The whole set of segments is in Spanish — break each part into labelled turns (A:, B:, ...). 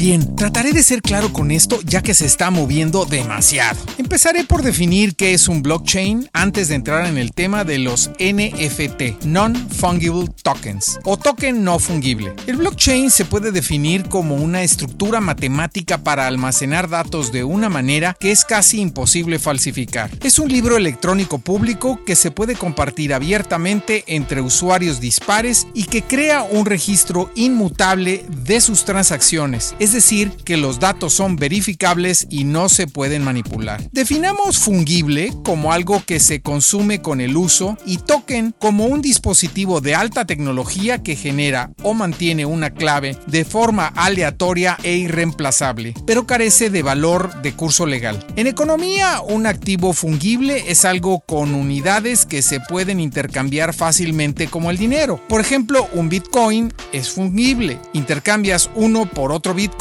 A: Bien, trataré de ser claro con esto ya que se está moviendo demasiado. Empezaré por definir qué es un blockchain antes de entrar en el tema de los NFT, Non-Fungible Tokens, o token no fungible. El blockchain se puede definir como una estructura matemática para almacenar datos de una manera que es casi imposible falsificar. Es un libro electrónico público que se puede compartir abiertamente entre usuarios dispares y que crea un registro inmutable de sus transacciones, es decir, que los datos son verificables y no se pueden manipular. Definamos fungible como algo que se consume con el uso y token como un dispositivo de alta tecnología que genera o mantiene una clave de forma aleatoria e irreemplazable, pero carece de valor de curso legal. En economía, un activo fungible es algo con unidades que se pueden intercambiar fácilmente como el dinero. Por ejemplo, un Bitcoin es fungible. Intercambias uno por otro Bitcoin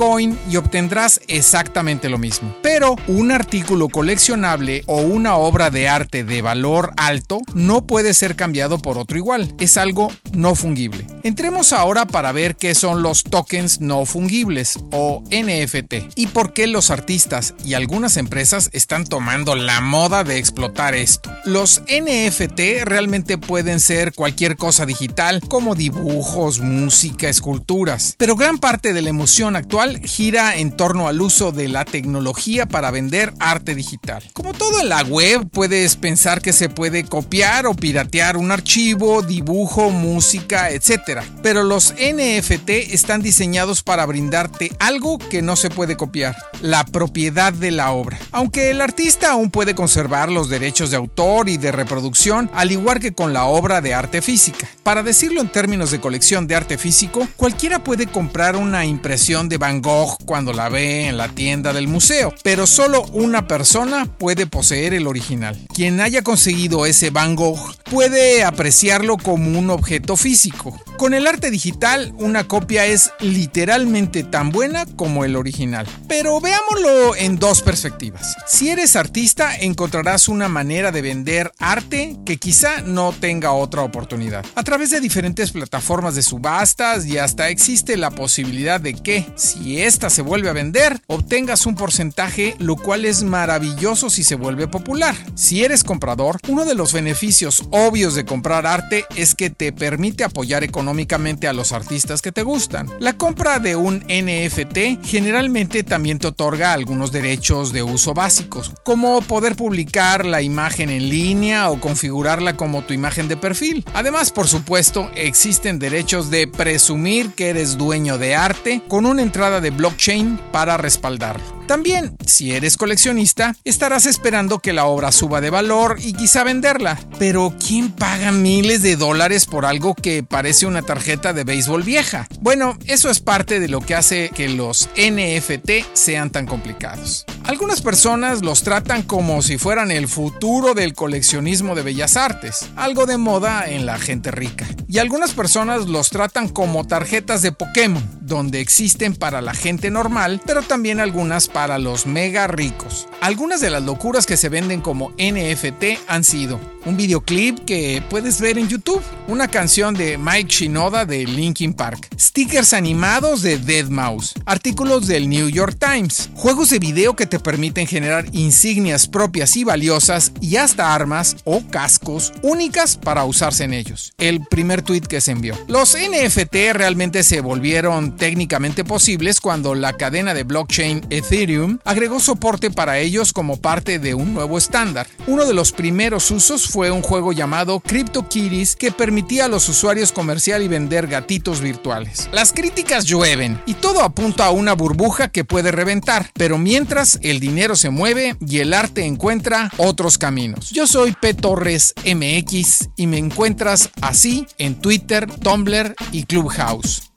A: y obtendrás exactamente lo mismo. Pero un artículo coleccionable o una obra de arte de valor alto no puede ser cambiado por otro igual. Es algo no fungible. Entremos ahora para ver qué son los tokens no fungibles o NFT y por qué los artistas y algunas empresas están tomando la moda de explotar esto. Los NFT realmente pueden ser cualquier cosa digital como dibujos, música, esculturas, pero gran parte de la emoción actual gira en torno al uso de la tecnología para vender arte digital. Como todo en la web, puedes pensar que se puede copiar o piratear un archivo, dibujo, música, etc. Pero los NFT están diseñados para brindarte algo que no se puede copiar, la propiedad de la obra. Aunque el artista aún puede conservar los derechos de autor y de reproducción, al igual que con la obra de arte física. Para decirlo en términos de colección de arte físico, cualquiera puede comprar una impresión de Van Gogh cuando la ve en la tienda del museo, pero solo una persona puede poseer el original. Quien haya conseguido ese Van Gogh puede apreciarlo como un objeto físico. Con el arte digital, una copia es literalmente tan buena como el original. Pero veámoslo en dos perspectivas. Si eres artista, encontrarás una manera de vender arte que quizá no tenga otra oportunidad. A través de diferentes plataformas de subastas y hasta existe la posibilidad de que, si esta se vuelve a vender, obtengas un porcentaje, lo cual es maravilloso si se vuelve popular. Si eres comprador, uno de los beneficios obvios de comprar arte es que te permite apoyar económicamente a los artistas que te gustan. La compra de un NFT generalmente también te otorga algunos derechos de uso básicos, como poder publicar la imagen en línea o configurarla como tu imagen de perfil. Además, por supuesto, existen derechos de presumir que eres dueño de arte con una entrada de blockchain para respaldarlo. También, si eres coleccionista, estarás esperando que la obra suba de valor y quizá venderla. Pero ¿quién paga miles de dólares por algo que parece una tarjeta de béisbol vieja? Bueno, eso es parte de lo que hace que los NFT sean tan complicados. Algunas personas los tratan como si fueran el futuro del coleccionismo de bellas artes, algo de moda en la gente rica. Y algunas personas los tratan como tarjetas de Pokémon, donde existen para la gente normal, pero también algunas para los mega ricos. Algunas de las locuras que se venden como NFT han sido un videoclip que puedes ver en YouTube, una canción de Mike Shinoda de Linkin Park, stickers animados de Dead Mouse, artículos del New York Times, juegos de video que te permiten generar insignias propias y valiosas y hasta armas o cascos únicas para usarse en ellos. El primer tweet que se envió. Los NFT realmente se volvieron técnicamente posibles cuando la cadena de blockchain Ethereum agregó soporte para ellos como parte de un nuevo estándar. Uno de los primeros usos fue un juego llamado CryptoKitties que permitía a los usuarios comerciar y vender gatitos virtuales. Las críticas llueven y todo apunta a una burbuja que puede reventar, pero mientras el dinero se mueve y el arte encuentra otros caminos. Yo soy P. Torres MX y me encuentras así en Twitter, Tumblr y Clubhouse.